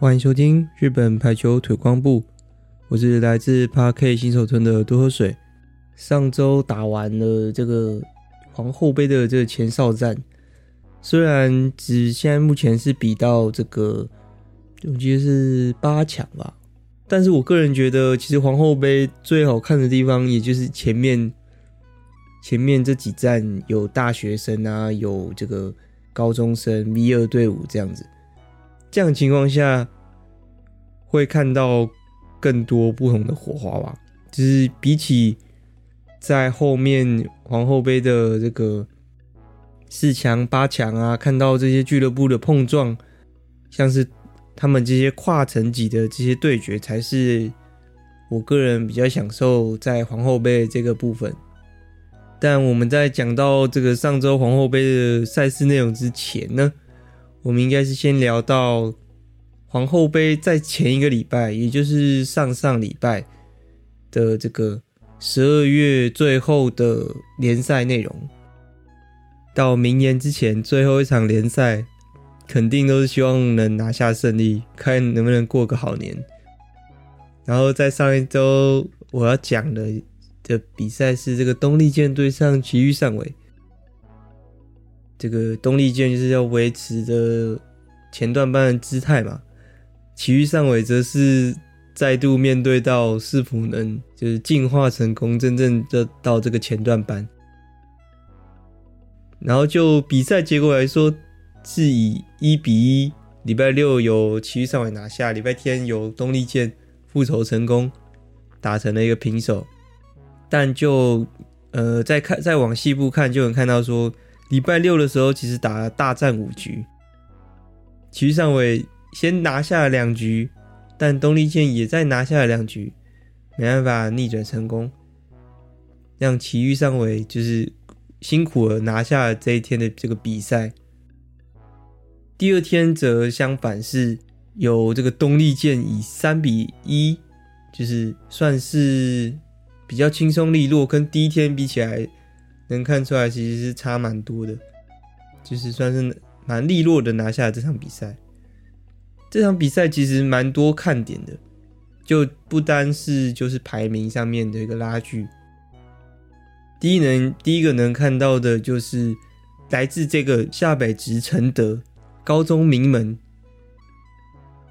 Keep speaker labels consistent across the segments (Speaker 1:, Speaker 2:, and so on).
Speaker 1: 欢迎收听日本排球推广部，我是来自 Park 新手村的多喝水。上周打完了这个皇后杯的这个前哨战，虽然只现在目前是比到这个，我记得是八强吧，但是我个人觉得，其实皇后杯最好看的地方，也就是前面前面这几站有大学生啊，有这个高中生 V 二队伍这样子。这样情况下，会看到更多不同的火花吧。就是比起在后面皇后杯的这个四强、八强啊，看到这些俱乐部的碰撞，像是他们这些跨层级的这些对决，才是我个人比较享受在皇后杯这个部分。但我们在讲到这个上周皇后杯的赛事内容之前呢，我们应该是先聊到皇后杯在前一个礼拜，也就是上上礼拜的这个十二月最后的联赛内容。到明年之前最后一场联赛，肯定都是希望能拿下胜利，看能不能过个好年。然后在上一周我要讲的的比赛是这个东丽舰对上埼玉上尾。这个东丽舰就是要维持着前段班的姿态嘛，埼玉上尾则是再度面对到是否能就是进化成功，真正的到这个前段班。然后就比赛结果来说，是以一比一，礼拜六由奇遇上尾拿下，礼拜天由东丽健复仇成功，打成了一个平手。但就呃再看再往细部看，就能看到说。礼拜六的时候，其实打了大战五局，奇遇上尾先拿下了两局，但东丽健也再拿下了两局，没办法逆转成功，让埼玉上尾就是辛苦了拿下了这一天的这个比赛。第二天则相反，是由这个东丽健以三比一，就是算是比较轻松利落，跟第一天比起来。能看出来，其实是差蛮多的，就是算是蛮利落的拿下了这场比赛。这场比赛其实蛮多看点的，就不单是就是排名上面的一个拉锯。第一能第一个能看到的就是来自这个下北直承德高中名门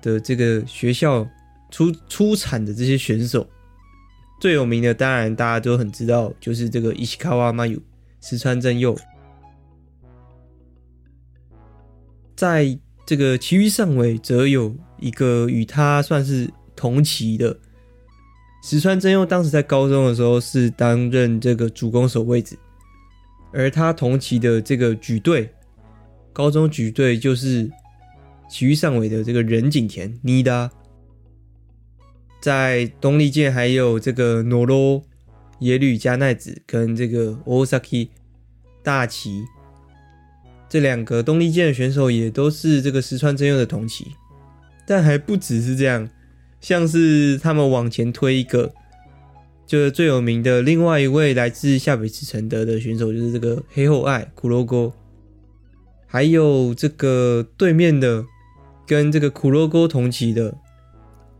Speaker 1: 的这个学校出出产的这些选手。最有名的，当然大家都很知道，就是这个石川真佑、石川真佑。在这个埼玉上尾，则有一个与他算是同期的石川真佑。当时在高中的时候是担任这个主攻手位置，而他同期的这个举队，高中举队就是埼玉上尾的这个仁井田妮达。在东丽箭还有这个诺罗野吕加奈子跟这个 Osaki 大崎这两个东丽箭的选手也都是这个石川真佑的同期，但还不只是这样，像是他们往前推一个，就是最有名的另外一位来自下北直承德的选手，就是这个黑后爱苦罗沟，还有这个对面的跟这个苦罗沟同期的。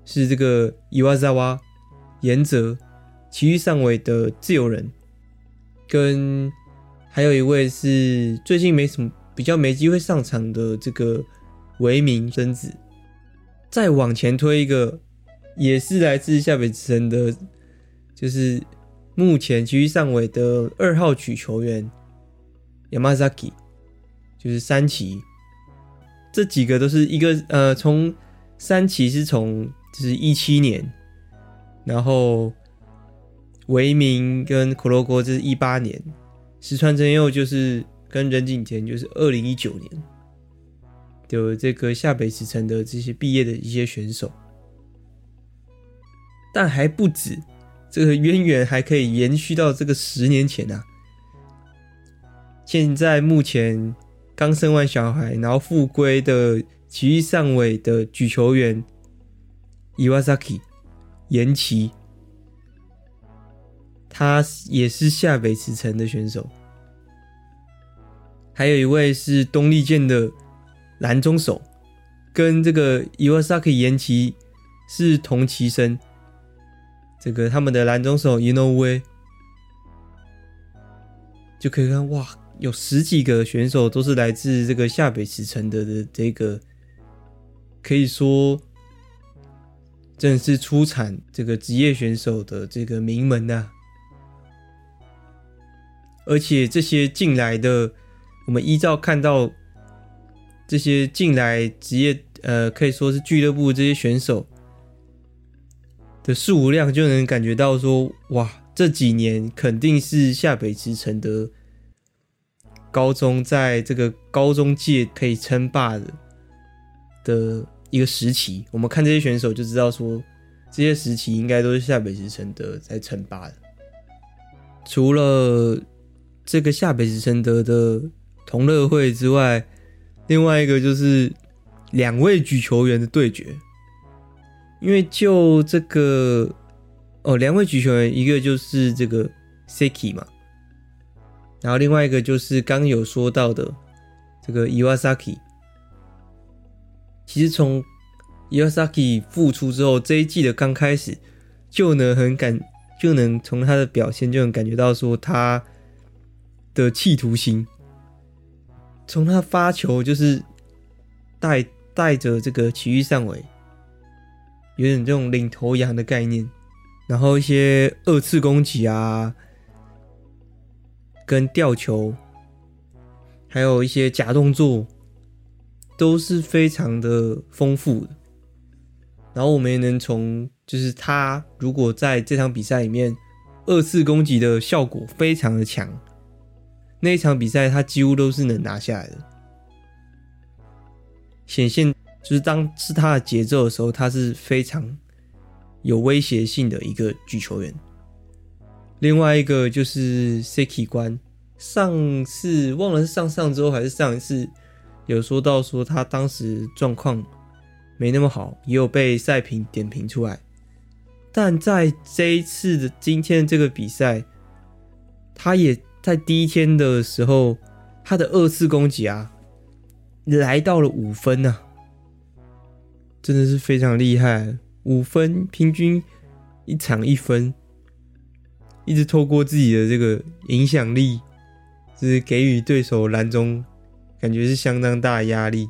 Speaker 1: 是这个伊瓦萨瓦岩泽其余上尾的自由人，跟还有一位是最近没什么比较没机会上场的这个维明真子。再往前推一个，也是来自下北直承的，就是目前埼玉上位的二号曲球员 Yamazaki，就是山崎。这几个都是一个呃，从山崎是从。就是一七年，然后维明跟苦罗沟这是一八年，石川真佑就是跟任景田就是二零一九年，有这个下北池城的这些毕业的一些选手，但还不止，这个渊源还可以延续到这个十年前啊，现在目前刚生完小孩，然后复归的奇遇上尾的举球员伊瓦萨基延崎，他也是下北池城的选手。还有一位是东丽健的蓝中手，跟这个伊瓦萨基岩崎是同期生。这个他们的蓝中手伊诺威就可以看哇。有十几个选手都是来自这个下北池城的的这个，可以说正是出产这个职业选手的这个名门呐、啊。而且这些进来的，我们依照看到这些进来职业，呃，可以说是俱乐部这些选手的数量，就能感觉到说，哇，这几年肯定是下北池城的。高中在这个高中界可以称霸的的一个时期，我们看这些选手就知道说，这些时期应该都是下北池城德在称霸的。除了这个下北池城德的同乐会之外，另外一个就是两位举球员的对决。因为就这个哦，两位举球员，一个就是这个 Seki 嘛。然后另外一个就是刚有说到的这个伊瓦萨基，其实从伊瓦萨基复出之后，这一季的刚开始就能很感，就能从他的表现就能感觉到说他的企图心。从他发球就是带带着这个琦玉上尾，有点这种领头羊的概念，然后一些二次攻击啊。跟吊球，还有一些假动作，都是非常的丰富的。然后我们也能从，就是他如果在这场比赛里面二次攻击的效果非常的强，那一场比赛他几乎都是能拿下来的。显现就是当是他的节奏的时候，他是非常有威胁性的一个举球员。另外一个就是 Seki 关，上次忘了是上上周还是上一次有说到说他当时状况没那么好，也有被赛评点评出来。但在这一次的今天这个比赛，他也在第一天的时候，他的二次攻击啊，来到了五分呐、啊，真的是非常厉害，五分平均一场一分。一直透过自己的这个影响力，就是给予对手篮中感觉是相当大的压力。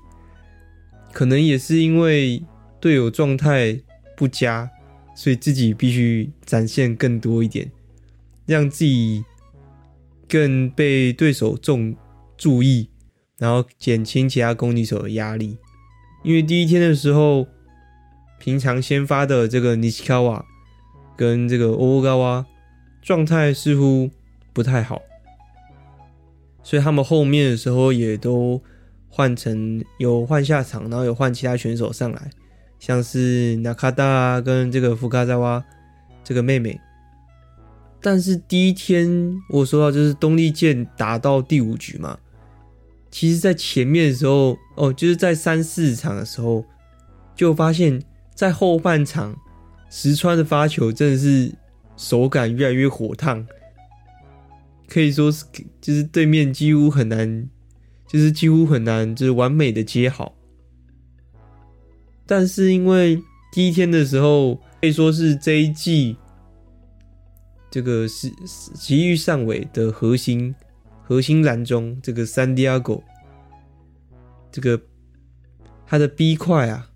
Speaker 1: 可能也是因为队友状态不佳，所以自己必须展现更多一点，让自己更被对手重注意，然后减轻其他攻击手的压力。因为第一天的时候，平常先发的这个尼西卡瓦跟这个欧高瓦。状态似乎不太好，所以他们后面的时候也都换成有换下场，然后有换其他选手上来，像是纳卡达跟这个福卡扎瓦这个妹妹。但是第一天我说到就是东丽健打到第五局嘛，其实在前面的时候哦，就是在三四场的时候就发现，在后半场石川的发球真的是。手感越来越火烫，可以说是就是对面几乎很难，就是几乎很难，就是完美的接好。但是因为第一天的时候，可以说是这一季这个是奇遇上尾的核心核心蓝中这个三迪亚狗，这个他的 B 块啊。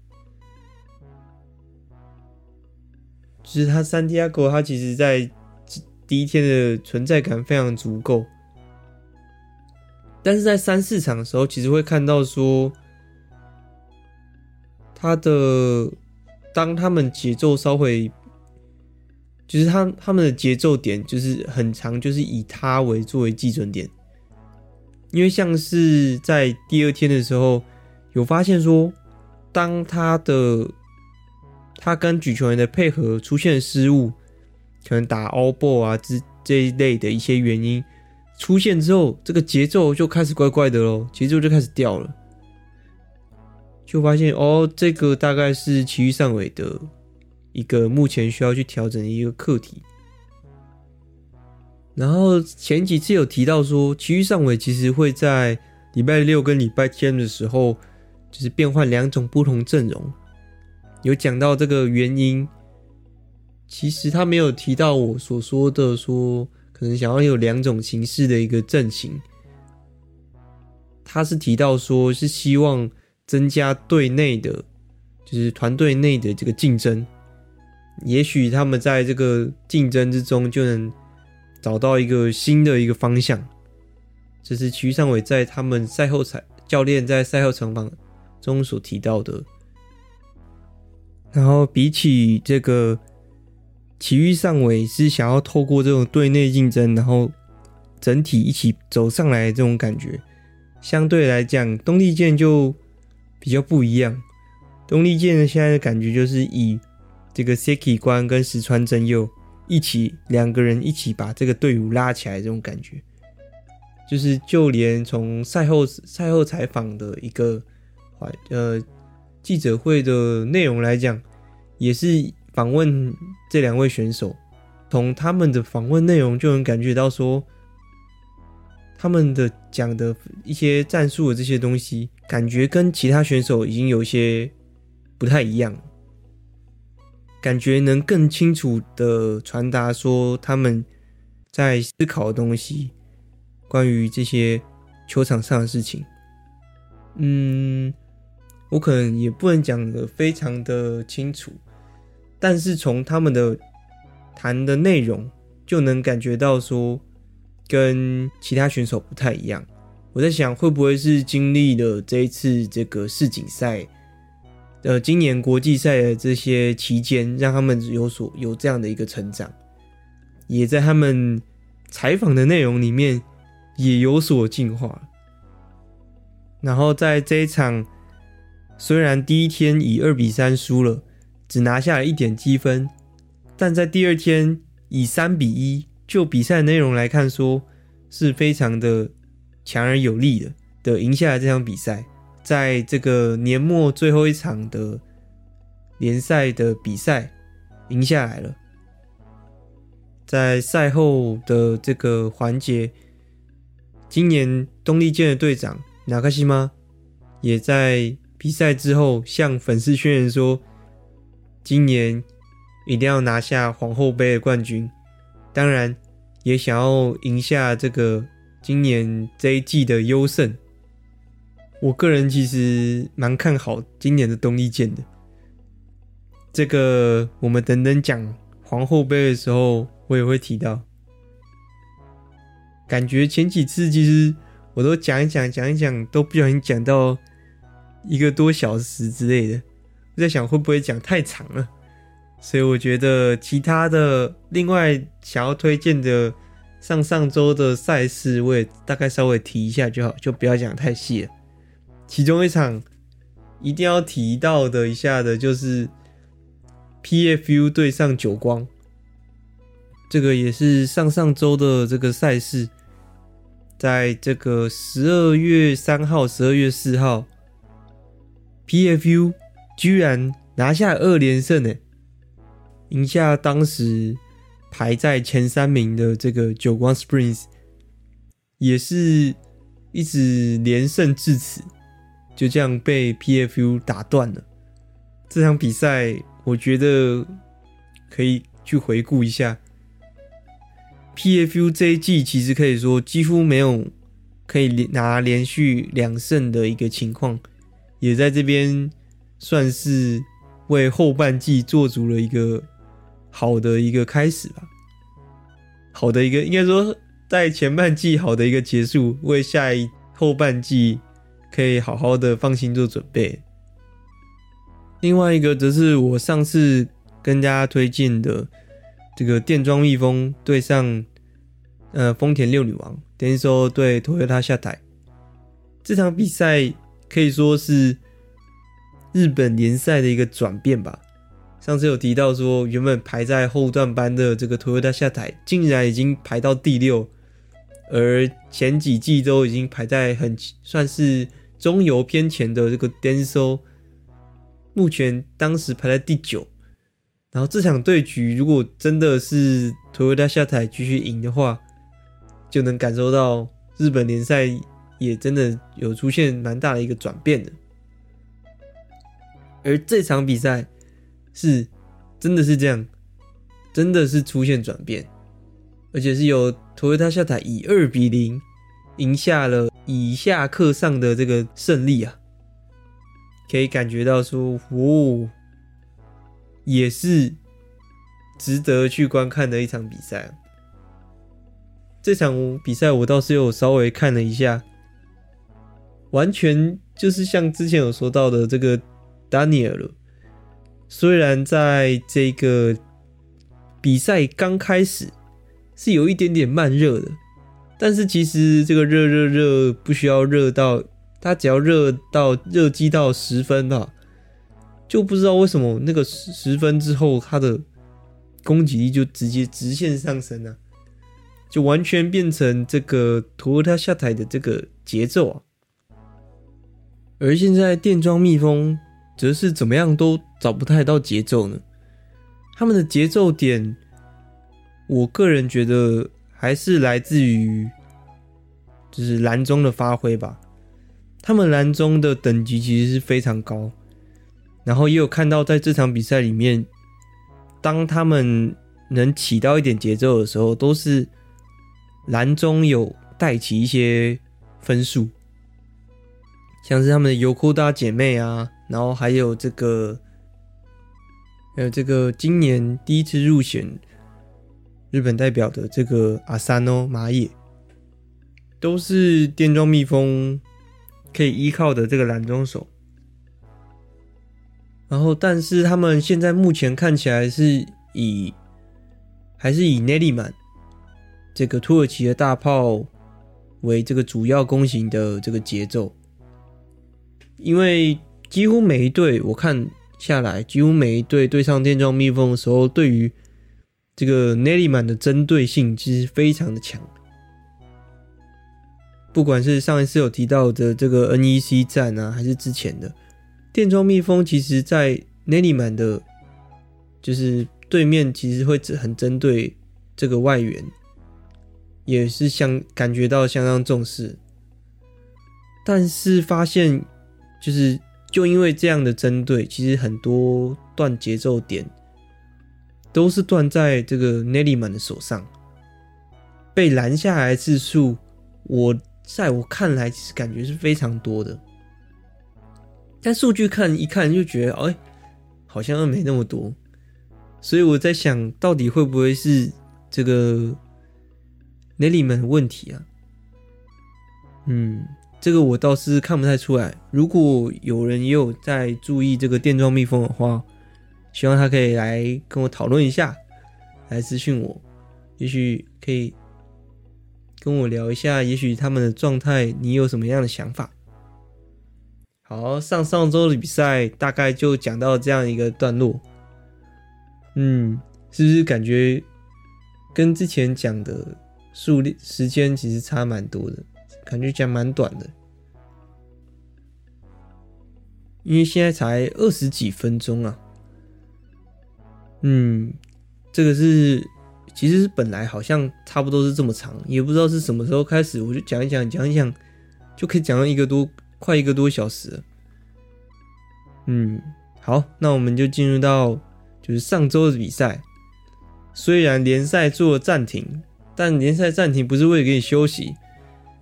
Speaker 1: 其实他三 D 阿狗，他其实在第一天的存在感非常足够，但是在三四场的时候，其实会看到说，他的当他们节奏稍微，就是他他们的节奏点就是很长，就是以他为作为基准点，因为像是在第二天的时候，有发现说，当他的。他跟举球员的配合出现失误，可能打 all ball 啊，这这一类的一些原因，出现之后，这个节奏就开始怪怪的喽，节奏就开始掉了，就发现哦，这个大概是埼玉上尾的一个目前需要去调整的一个课题。然后前几次有提到说，其余上尾其实会在礼拜六跟礼拜天的时候，就是变换两种不同阵容。有讲到这个原因，其实他没有提到我所说的说，可能想要有两种形式的一个阵型。他是提到说是希望增加队内的，就是团队内的这个竞争。也许他们在这个竞争之中就能。找到一个新的一个方向，这是埼玉上尾在他们赛后采教练在赛后采访中所提到的。然后比起这个埼玉上尾是想要透过这种队内竞争，然后整体一起走上来这种感觉，相对来讲东丽健就比较不一样。东丽健现在的感觉就是以这个 Seki 关跟石川真佑。一起两个人一起把这个队伍拉起来，这种感觉，就是就连从赛后赛后采访的一个呃记者会的内容来讲，也是访问这两位选手，从他们的访问内容就能感觉到说，他们的讲的一些战术的这些东西，感觉跟其他选手已经有些不太一样。感觉能更清楚的传达说他们在思考的东西，关于这些球场上的事情。嗯，我可能也不能讲的非常的清楚，但是从他们的谈的内容就能感觉到说跟其他选手不太一样。我在想会不会是经历了这一次这个世锦赛。呃，今年国际赛的这些期间，让他们有所有这样的一个成长，也在他们采访的内容里面也有所进化。然后在这一场，虽然第一天以二比三输了，只拿下了一点积分，但在第二天以三比一，就比赛内容来看，说是非常的强而有力的的赢下了这场比赛。在这个年末最后一场的联赛的比赛赢下来了，在赛后的这个环节，今年东丽健的队长纳卡西玛也在比赛之后向粉丝宣言说，今年一定要拿下皇后杯的冠军，当然也想要赢下这个今年这一季的优胜。我个人其实蛮看好今年的东丽箭的，这个我们等等讲皇后杯的时候，我也会提到。感觉前几次其实我都讲一讲讲一讲，都不小心讲到一个多小时之类的，我在想会不会讲太长了，所以我觉得其他的另外想要推荐的上上周的赛事，我也大概稍微提一下就好，就不要讲太细了。其中一场一定要提到的一下的，就是 PFU 对上久光，这个也是上上周的这个赛事，在这个十二月三号、十二月四号，PFU 居然拿下二连胜呢，赢下当时排在前三名的这个久光 Springs，也是一直连胜至此。就这样被 PFU 打断了。这场比赛，我觉得可以去回顾一下。PFU 这一季其实可以说几乎没有可以拿连续两胜的一个情况，也在这边算是为后半季做足了一个好的一个开始吧。好的一个，应该说在前半季好的一个结束，为下一后半季。可以好好的放心做准备。另外一个则是我上次跟大家推荐的这个电装蜜蜂对上呃丰田六女王等于说对 Toyota 下台这场比赛可以说是日本联赛的一个转变吧。上次有提到说，原本排在后段班的这个 Toyota 下台，竟然已经排到第六，而前几季都已经排在很算是中游偏前的这个 Denso，目前当时排在第九。然后这场对局如果真的是 Toyota 下台继续赢的话，就能感受到日本联赛也真的有出现蛮大的一个转变的。而这场比赛是真的是这样，真的是出现转变，而且是由 Toyota 下台以二比零赢下了以下克上的这个胜利啊，可以感觉到说，哦。也是值得去观看的一场比赛。这场比赛我倒是有稍微看了一下，完全就是像之前有说到的这个 Daniel，虽然在这个比赛刚开始是有一点点慢热的，但是其实这个热热热不需要热到，它只要热到热机到十分吧。就不知道为什么那个十分之后，他的攻击力就直接直线上升了，就完全变成这个 Toyota 下台的这个节奏啊。而现在电装蜜蜂则是怎么样都找不太到节奏呢？他们的节奏点，我个人觉得还是来自于就是蓝中的发挥吧。他们蓝中的等级其实是非常高。然后也有看到，在这场比赛里面，当他们能起到一点节奏的时候，都是蓝中有带起一些分数，像是他们的尤库达姐妹啊，然后还有这个，还有这个今年第一次入选日本代表的这个阿萨诺麻野，都是电装蜜蜂可以依靠的这个蓝中手。然后，但是他们现在目前看起来是以还是以内利曼这个土耳其的大炮为这个主要攻型的这个节奏，因为几乎每一队我看下来，几乎每一队对上电装蜜蜂的时候，对于这个内利曼的针对性其实非常的强，不管是上一次有提到的这个 NEC 战啊，还是之前的。电装蜜蜂其实，在内利曼的，就是对面其实会很针对这个外援，也是相感觉到相当重视。但是发现，就是就因为这样的针对，其实很多断节奏点都是断在这个内利曼的手上，被拦下来次数，我在我看来，其实感觉是非常多的。但数据看一看就觉得，哎，好像又没那么多，所以我在想到底会不会是这个内利曼的问题啊？嗯，这个我倒是看不太出来。如果有人也有在注意这个电装蜜蜂的话，希望他可以来跟我讨论一下，来私讯我，也许可以跟我聊一下，也许他们的状态你有什么样的想法？好，上上周的比赛大概就讲到这样一个段落。嗯，是不是感觉跟之前讲的数时间其实差蛮多的？感觉讲蛮短的，因为现在才二十几分钟啊。嗯，这个是其实是本来好像差不多是这么长，也不知道是什么时候开始，我就讲一讲讲一讲，就可以讲到一个多。快一个多小时，嗯，好，那我们就进入到就是上周的比赛。虽然联赛做了暂停，但联赛暂停不是为了给你休息，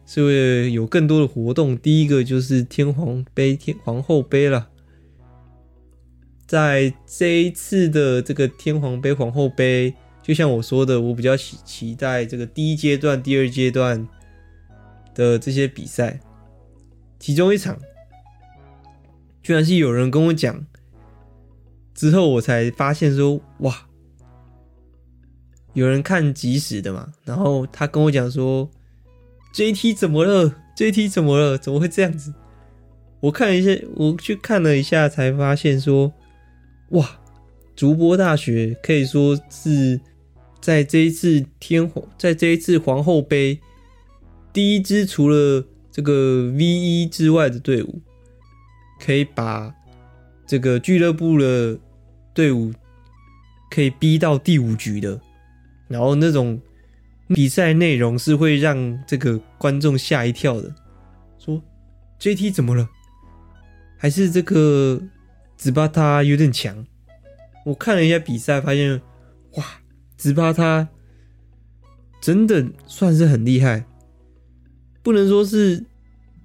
Speaker 1: 是为了有更多的活动。第一个就是天皇杯、天皇后杯了。在这一次的这个天皇杯、皇后杯，就像我说的，我比较期期待这个第一阶段、第二阶段的这些比赛。其中一场，居然是有人跟我讲，之后我才发现说，哇，有人看即时的嘛，然后他跟我讲说，JT 怎么了？JT 怎么了？怎么会这样子？我看一下，我去看了一下，才发现说，哇，筑波大学可以说是在这一次天皇，在这一次皇后杯第一支除了这个 V1 之外的队伍，可以把这个俱乐部的队伍可以逼到第五局的，然后那种比赛内容是会让这个观众吓一跳的。说 JT 怎么了？还是这个紫巴他有点强？我看了一下比赛，发现哇，紫巴他真的算是很厉害。不能说是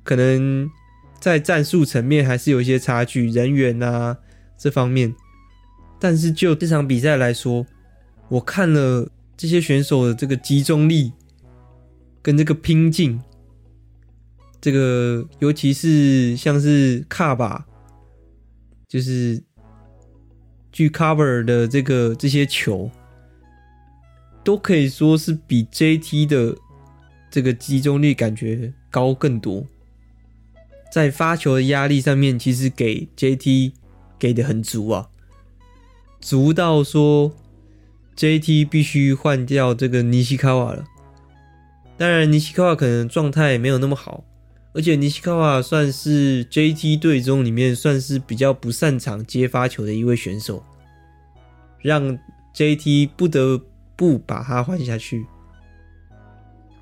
Speaker 1: 可能在战术层面还是有一些差距，人员啊这方面。但是就这场比赛来说，我看了这些选手的这个集中力跟这个拼劲。这个，尤其是像是卡巴，就是去 cover 的这个这些球，都可以说是比 JT 的这个集中力感觉高更多。在发球的压力上面，其实给 JT 给的很足啊，足到说 JT 必须换掉这个尼西卡瓦了。当然，尼西卡瓦可能状态没有那么好。而且尼西卡瓦算是 JT 队中里面算是比较不擅长接发球的一位选手，让 JT 不得不把他换下去，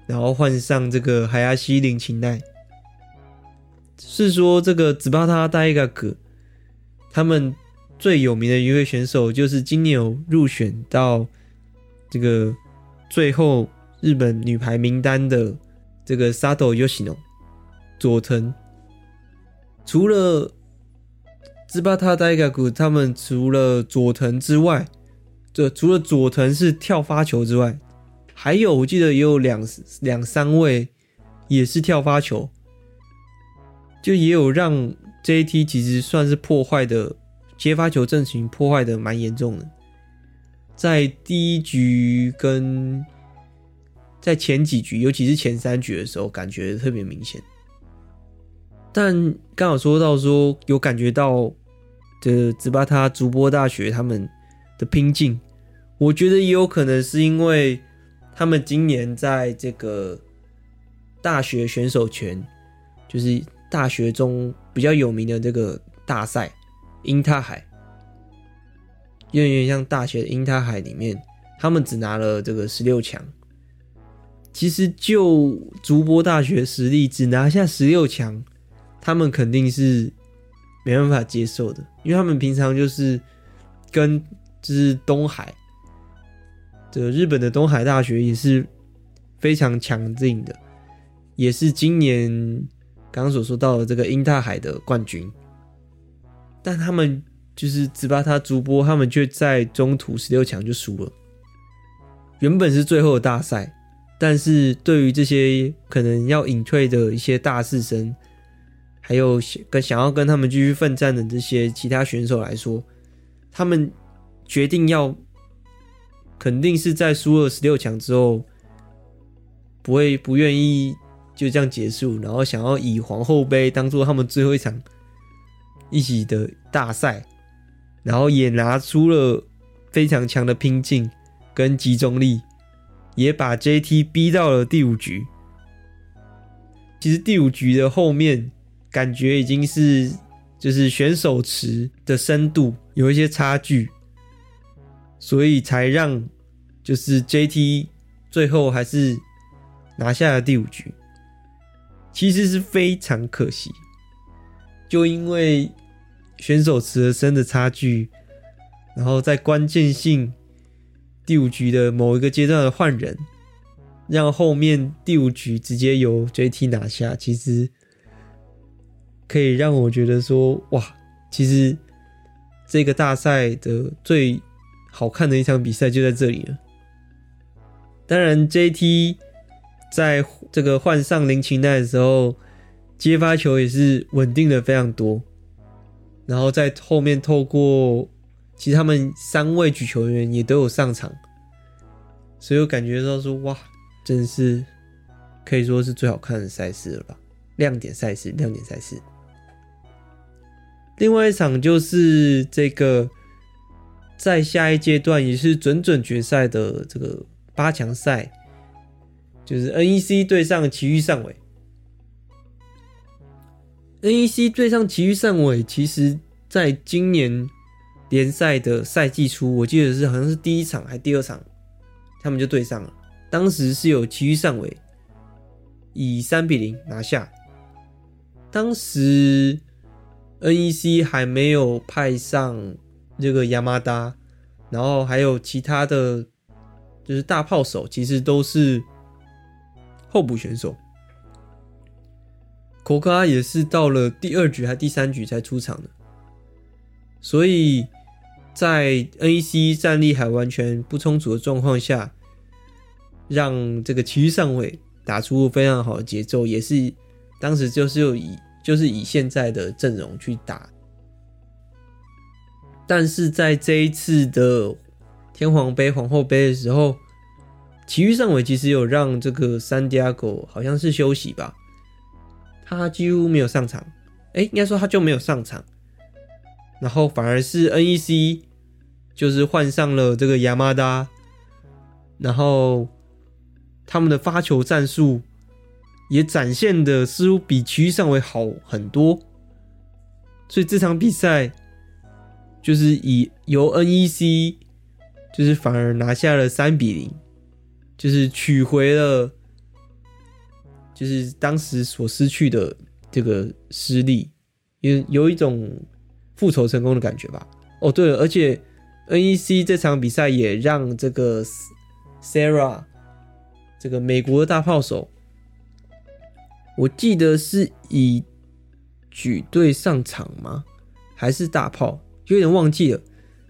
Speaker 1: 然后换上这个海亚西林琴奈。是说这个紫巴塔大一个格，他们最有名的一位选手就是今年有入选到这个最后日本女排名单的这个 Sato Yoshino。佐藤，除了兹巴塔戴嘎古，他们除了佐藤之外，这除了佐藤是跳发球之外，还有我记得也有两两三位也是跳发球，就也有让 JT 其实算是破坏的接发球阵型破坏的蛮严重的，在第一局跟在前几局，尤其是前三局的时候，感觉特别明显。但刚好说到说有感觉到的兹巴塔筑波大学他们的拼劲，我觉得也有可能是因为他们今年在这个大学选手权，就是大学中比较有名的这个大赛英塔海，有点像大学的英塔海里面，他们只拿了这个十六强。其实就竹波大学实力，只拿下十六强。他们肯定是没办法接受的，因为他们平常就是跟就是东海的日本的东海大学也是非常强劲的，也是今年刚刚所说到的这个英大海的冠军，但他们就是只把他筑波，他们却在中途十六强就输了。原本是最后的大赛，但是对于这些可能要隐退的一些大四生。还有跟想要跟他们继续奋战的这些其他选手来说，他们决定要肯定是在输了十六强之后，不会不愿意就这样结束，然后想要以皇后杯当做他们最后一场一起的大赛，然后也拿出了非常强的拼劲跟集中力，也把 JT 逼到了第五局。其实第五局的后面。感觉已经是就是选手池的深度有一些差距，所以才让就是 JT 最后还是拿下了第五局。其实是非常可惜，就因为选手池的深的差距，然后在关键性第五局的某一个阶段的换人，让后面第五局直接由 JT 拿下。其实。可以让我觉得说，哇，其实这个大赛的最好看的一场比赛就在这里了。当然，JT 在这个换上林琴奈的时候，接发球也是稳定的非常多。然后在后面透过，其实他们三位举球员也都有上场，所以我感觉到说，哇，真是可以说是最好看的赛事了吧？亮点赛事，亮点赛事。另外一场就是这个，在下一阶段也是准准决赛的这个八强赛，就是 NEC 对上埼玉上尾。NEC 对上埼玉上尾，其实在今年联赛的赛季初，我记得是好像是第一场还第二场，他们就对上了。当时是有埼玉上尾以三比零拿下。当时 NEC 还没有派上这个亚麻达，然后还有其他的，就是大炮手，其实都是候补选手。口卡也是到了第二局还第三局才出场的，所以在 NEC 战力还完全不充足的状况下，让这个埼玉上尾打出非常好的节奏，也是当时就是有以就是以现在的阵容去打，但是在这一次的天皇杯皇后杯的时候，埼玉上尾其实有让这个 Santiago 好像是休息吧。他几乎没有上场，哎、应该说他就没有上场，然后反而是 NEC 就是换上了这个亚麻达，然后他们的发球战术也展现的似乎比其余上位好很多，所以这场比赛就是以由 NEC 就是反而拿下了三比零，就是取回了。就是当时所失去的这个失利，有有一种复仇成功的感觉吧。哦，对了，而且 NEC 这场比赛也让这个 Sarah 这个美国的大炮手，我记得是以举队上场吗？还是大炮？有点忘记了。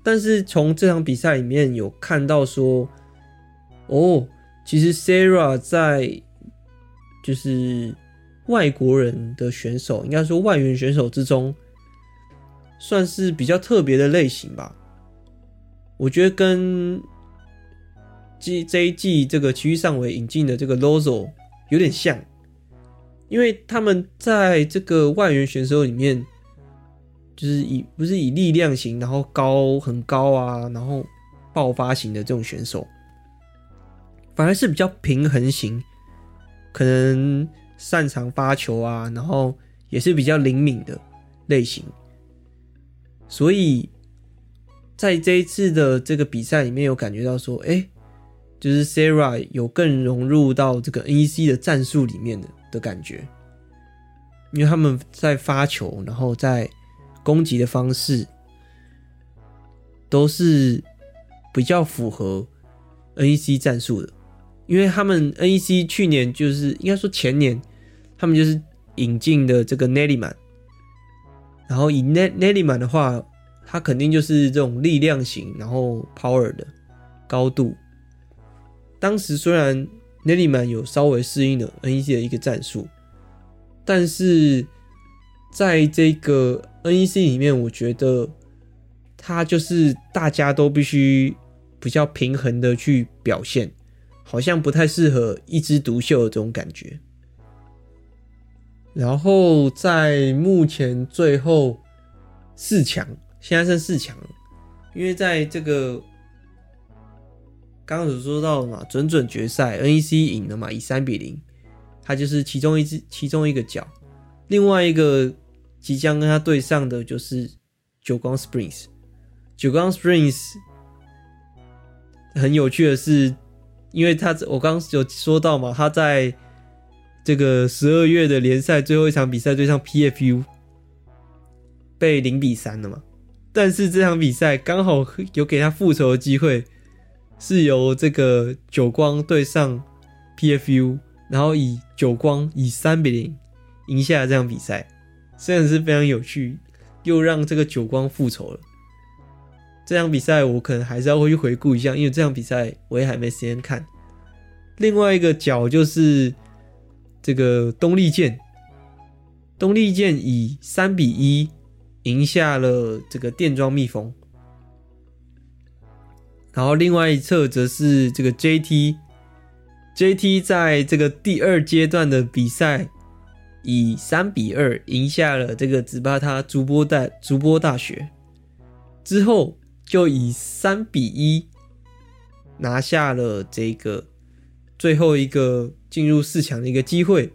Speaker 1: 但是从这场比赛里面有看到说，哦，其实 Sarah 在就是外国人的选手，应该说外援选手之中，算是比较特别的类型吧。我觉得跟这这一季这个区域上尾引进的这个 Lozo 有点像，因为他们在这个外援选手里面，就是以不是以力量型，然后高很高啊，然后爆发型的这种选手，反而是比较平衡型。可能擅长发球啊，然后也是比较灵敏的类型，所以在这一次的这个比赛里面有感觉到说，哎，就是 Serra 有更融入到这个 NEC 的战术里面的的感觉，因为他们在发球，然后在攻击的方式都是比较符合 NEC 战术的。因为他们 NEC 去年就是应该说前年，他们就是引进的这个 Nellyman，然后以 Nellyman 的话，他肯定就是这种力量型，然后 power 的高度。当时虽然 Neliman 有稍微适应了 NEC 的一个战术，但是在这个 NEC 里面，我觉得他就是大家都必须比较平衡的去表现。好像不太适合一枝独秀的这种感觉。然后在目前最后四强，现在剩四强，因为在这个刚刚所说到的嘛，准准决赛，NEC 赢了嘛，以三比零，他就是其中一只其中一个角，另外一个即将跟他对上的就是久光 Springs，久光 Springs 很有趣的是。因为他我刚刚有说到嘛，他在这个十二月的联赛最后一场比赛对上 PFU，被零比三了嘛。但是这场比赛刚好有给他复仇的机会，是由这个久光对上 PFU，然后以久光以三比零赢下了这场比赛，虽然是非常有趣，又让这个久光复仇了。这场比赛我可能还是要回去回顾一下，因为这场比赛我也还没时间看。另外一个角就是这个东丽健，东丽健以三比一赢下了这个电装蜜蜂。然后另外一侧则是这个 JT，JT 在这个第二阶段的比赛以三比二赢下了这个紫巴他筑波大筑波大学之后。就以三比一拿下了这个最后一个进入四强的一个机会。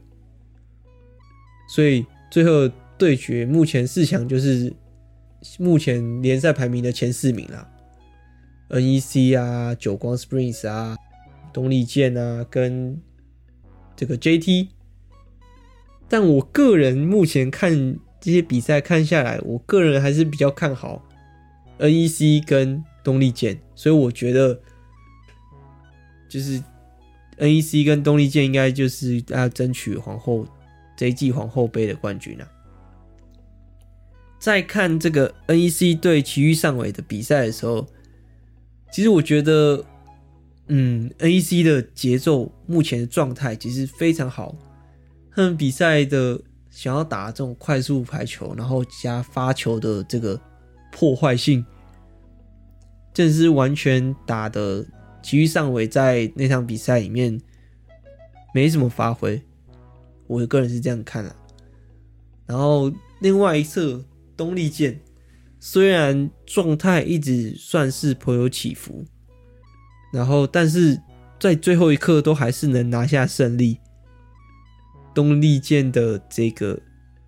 Speaker 1: 所以最后对决，目前四强就是目前联赛排名的前四名啦，NEC 啊、久光 Springs 啊、东丽健啊跟这个 JT。但我个人目前看这些比赛看下来，我个人还是比较看好 NEC 跟东丽健，所以我觉得就是 NEC 跟东丽健应该就是要争取皇后。这一季皇后杯的冠军啊！在看这个 NEC 对埼玉上尾的比赛的时候，其实我觉得，嗯，NEC 的节奏目前的状态其实非常好。他们比赛的想要打这种快速排球，然后加发球的这个破坏性，正是完全打的其余上尾在那场比赛里面没什么发挥。我个人是这样看的，然后另外一侧东丽箭虽然状态一直算是颇有起伏，然后但是在最后一刻都还是能拿下胜利。东丽剑的这个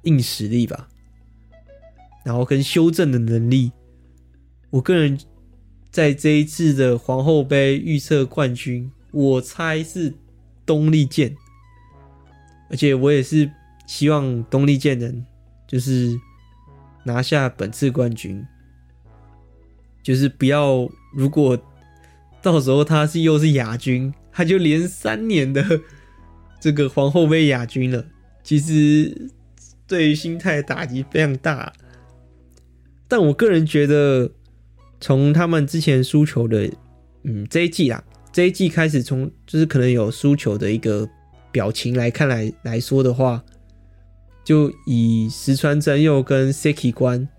Speaker 1: 硬实力吧，然后跟修正的能力，我个人在这一次的皇后杯预测冠军，我猜是东丽剑。而且我也是希望东丽剑能就是拿下本次冠军，就是不要如果到时候他是又是亚军，他就连三年的这个皇后杯亚军了，其实对于心态打击非常大。但我个人觉得，从他们之前输球的，嗯，这一季啊，这一季开始从就是可能有输球的一个。表情来看来来说的话，就以石川真佑跟 Seki 关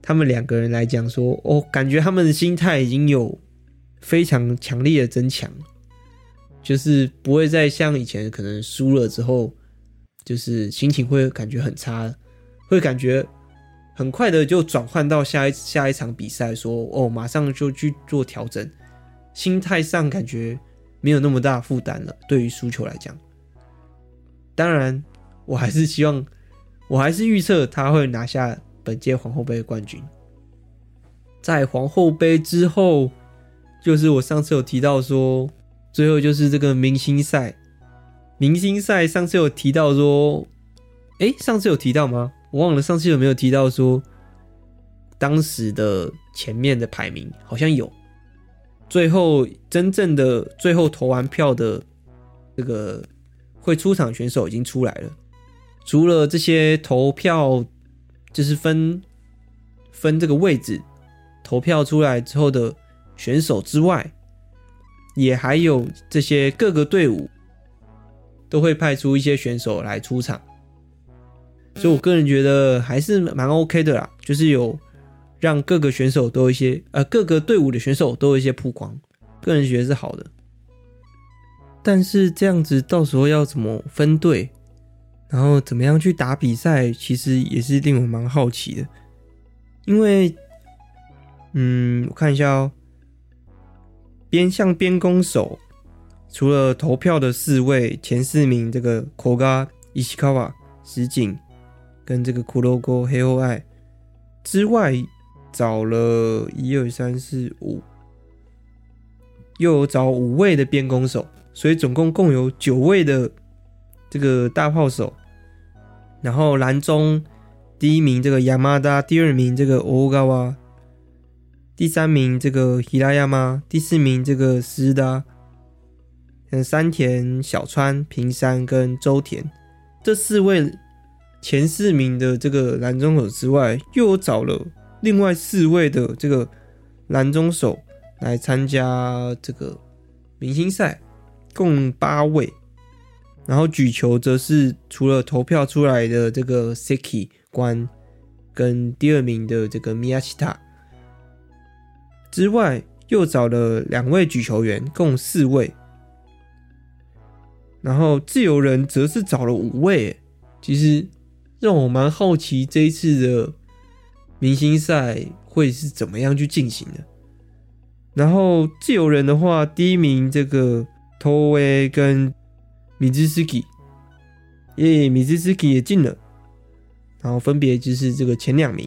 Speaker 1: 他们两个人来讲说，哦，感觉他们的心态已经有非常强烈的增强，就是不会再像以前可能输了之后，就是心情会感觉很差，会感觉很快的就转换到下一下一场比赛，说哦，马上就去做调整，心态上感觉。没有那么大负担了。对于输球来讲，当然，我还是希望，我还是预测他会拿下本届皇后杯的冠军。在皇后杯之后，就是我上次有提到说，最后就是这个明星赛。明星赛上次有提到说，哎，上次有提到吗？我忘了上次有没有提到说，当时的前面的排名好像有。最后，真正的最后投完票的这个会出场选手已经出来了。除了这些投票，就是分分这个位置投票出来之后的选手之外，也还有这些各个队伍都会派出一些选手来出场。所以我个人觉得还是蛮 OK 的啦，就是有。让各个选手都有一些，呃，各个队伍的选手都有一些曝光，个人觉得是好的。但是这样子到时候要怎么分队，然后怎么样去打比赛，其实也是令我蛮好奇的。因为，嗯，我看一下哦，边向边攻手，除了投票的四位前四名，这个 Koga、Ishikawa、石井跟这个 Kurogo、黑后爱之外。找了一二三四五，又有找五位的边攻手，所以总共共有九位的这个大炮手。然后蓝中第一名这个亚麻达，第二名这个欧高瓦，第三名这个希拉亚马，第四名这个斯达，嗯，山田、小川、平山跟周田这四位前四名的这个蓝中手之外，又找了。另外四位的这个蓝中手来参加这个明星赛，共八位。然后举球则是除了投票出来的这个 Seki 关跟第二名的这个 Miyashita 之外，又找了两位举球员，共四位。然后自由人则是找了五位，其实让我蛮好奇这一次的。明星赛会是怎么样去进行的？然后自由人的话，第一名这个 Toei 跟米兹斯基，耶，米兹斯基也进了，然后分别就是这个前两名。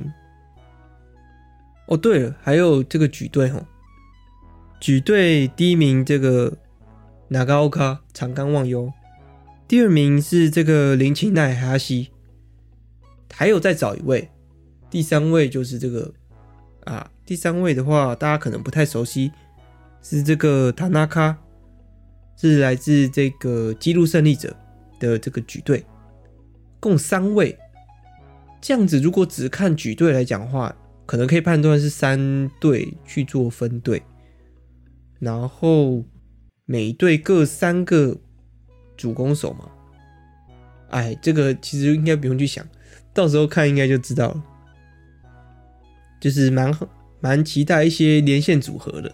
Speaker 1: 哦，对了，还有这个举队哦，举队第一名这个长冈长冈望悠，第二名是这个林琴奈哈西，还有再找一位，第三位就是这个啊，第三位的话大家可能不太熟悉，是这个塔纳卡。是来自这个纪录胜利者的这个举队，共三位。这样子，如果只看举队来讲的话，可能可以判断是三队去做分队，然后每队各三个主攻手嘛。哎，这个其实应该不用去想，到时候看应该就知道了。就是蛮蛮期待一些连线组合的。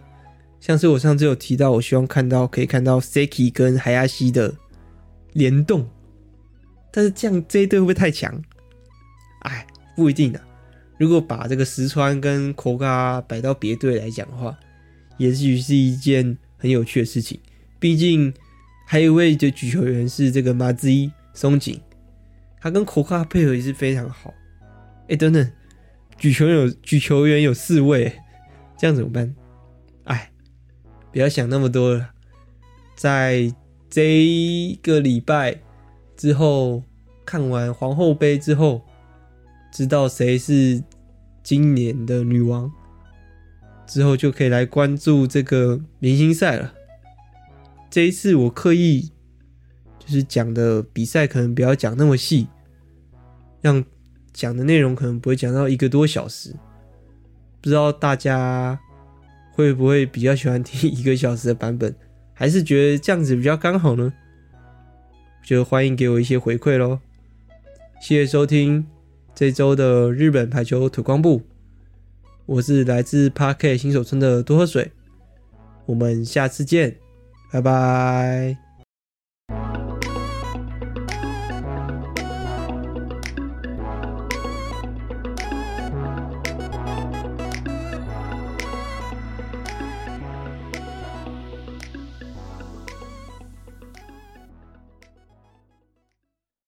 Speaker 1: 像是我上次有提到，我希望看到可以看到 Seki 跟海亚西的联动，但是这样这一队会不会太强？哎，不一定的。如果把这个石川跟 Koga 摆到别队来讲的话，也许是一件很有趣的事情。毕竟还有一位的举球员是这个马兹伊松井，他跟 Koga 配合也是非常好。哎，等等，举球有举球员有四位，这样怎么办？哎。不要想那么多了，在这个礼拜之后看完皇后杯之后，知道谁是今年的女王之后，就可以来关注这个明星赛了。这一次我刻意就是讲的比赛可能不要讲那么细，让讲的内容可能不会讲到一个多小时，不知道大家。会不会比较喜欢听一个小时的版本，还是觉得这样子比较刚好呢？就欢迎给我一些回馈喽！谢谢收听这周的日本排球土光部，我是来自 Park 新手村的多喝水，我们下次见，拜拜。